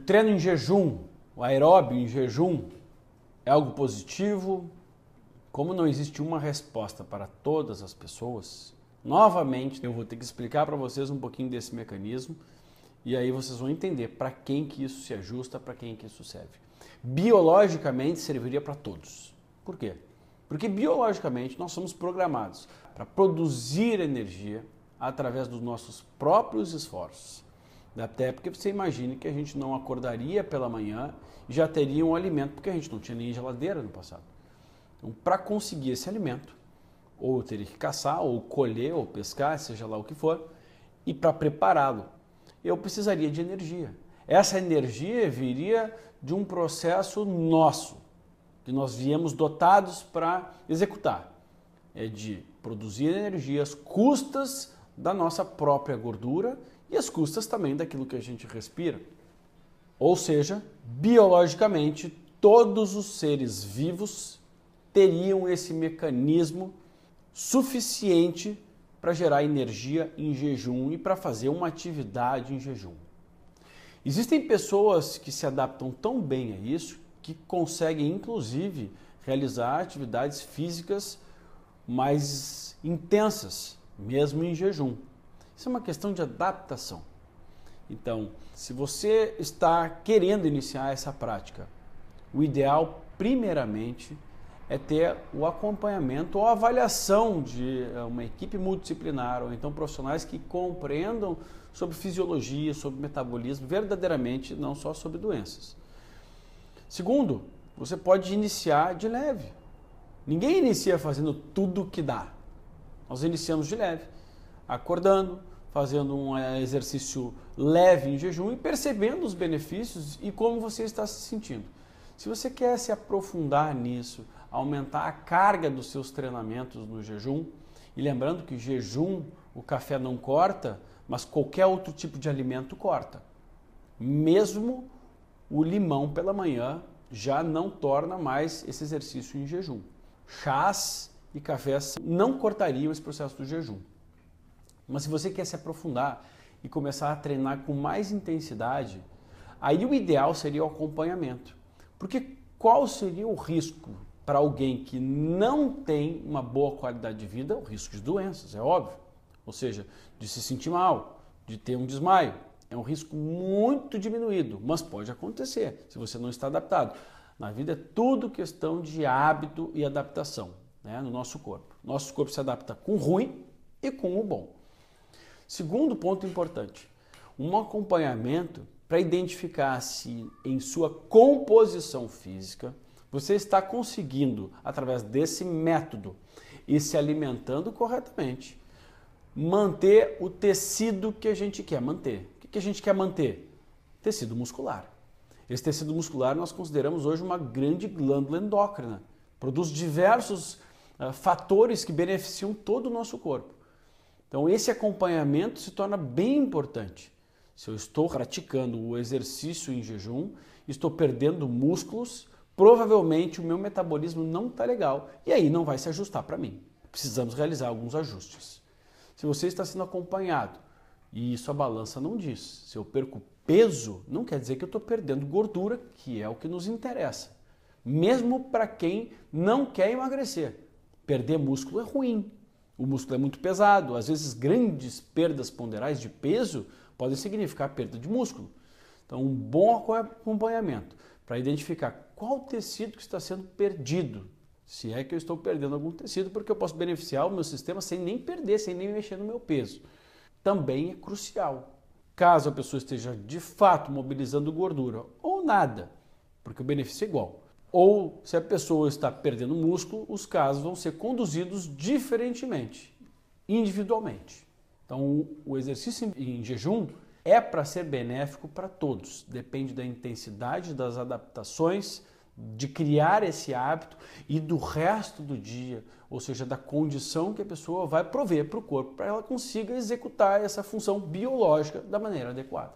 treino em jejum, o aeróbio em jejum, é algo positivo? Como não existe uma resposta para todas as pessoas, novamente eu vou ter que explicar para vocês um pouquinho desse mecanismo e aí vocês vão entender para quem que isso se ajusta, para quem que isso serve. Biologicamente serviria para todos. Por quê? Porque biologicamente nós somos programados para produzir energia através dos nossos próprios esforços. Até porque você imagine que a gente não acordaria pela manhã e já teria um alimento, porque a gente não tinha nem geladeira no passado. Então, para conseguir esse alimento, ou teria que caçar, ou colher, ou pescar, seja lá o que for, e para prepará-lo, eu precisaria de energia. Essa energia viria de um processo nosso, que nós viemos dotados para executar. É de produzir energias custas da nossa própria gordura e as custas também daquilo que a gente respira. Ou seja, biologicamente, todos os seres vivos teriam esse mecanismo suficiente para gerar energia em jejum e para fazer uma atividade em jejum. Existem pessoas que se adaptam tão bem a isso que conseguem, inclusive, realizar atividades físicas mais intensas, mesmo em jejum. Isso é uma questão de adaptação. Então, se você está querendo iniciar essa prática, o ideal, primeiramente, é ter o acompanhamento ou avaliação de eh, uma equipe multidisciplinar ou então profissionais que compreendam sobre fisiologia, sobre metabolismo, verdadeiramente, não só sobre doenças. Segundo, você pode iniciar de leve. Ninguém inicia fazendo tudo que dá. Nós iniciamos de leve, acordando, fazendo um eh, exercício leve em jejum e percebendo os benefícios e como você está se sentindo. Se você quer se aprofundar nisso, aumentar a carga dos seus treinamentos no jejum, e lembrando que jejum o café não corta, mas qualquer outro tipo de alimento corta. Mesmo o limão pela manhã já não torna mais esse exercício em jejum. Chás e cafés não cortariam esse processo do jejum. Mas se você quer se aprofundar e começar a treinar com mais intensidade, aí o ideal seria o acompanhamento. Porque qual seria o risco para alguém que não tem uma boa qualidade de vida? O risco de doenças, é óbvio. Ou seja, de se sentir mal, de ter um desmaio. É um risco muito diminuído, mas pode acontecer se você não está adaptado. Na vida é tudo questão de hábito e adaptação né, no nosso corpo. Nosso corpo se adapta com o ruim e com o bom. Segundo ponto importante, um acompanhamento para identificar se em sua composição física você está conseguindo, através desse método, e se alimentando corretamente, manter o tecido que a gente quer manter. O que a gente quer manter? Tecido muscular. Esse tecido muscular nós consideramos hoje uma grande glândula endócrina. Produz diversos uh, fatores que beneficiam todo o nosso corpo. Então, esse acompanhamento se torna bem importante. Se eu estou praticando o exercício em jejum, estou perdendo músculos, provavelmente o meu metabolismo não está legal e aí não vai se ajustar para mim. Precisamos realizar alguns ajustes. Se você está sendo acompanhado e isso a balança não diz, se eu perco peso, não quer dizer que eu estou perdendo gordura, que é o que nos interessa. Mesmo para quem não quer emagrecer. Perder músculo é ruim, o músculo é muito pesado, às vezes grandes perdas ponderais de peso podem significar perda de músculo. Então, um bom acompanhamento para identificar qual tecido que está sendo perdido, se é que eu estou perdendo algum tecido, porque eu posso beneficiar o meu sistema sem nem perder, sem nem mexer no meu peso. Também é crucial. Caso a pessoa esteja de fato mobilizando gordura ou nada, porque o benefício é igual ou se a pessoa está perdendo músculo, os casos vão ser conduzidos diferentemente, individualmente. Então, o exercício em jejum é para ser benéfico para todos, depende da intensidade das adaptações, de criar esse hábito e do resto do dia, ou seja, da condição que a pessoa vai prover para o corpo para ela consiga executar essa função biológica da maneira adequada.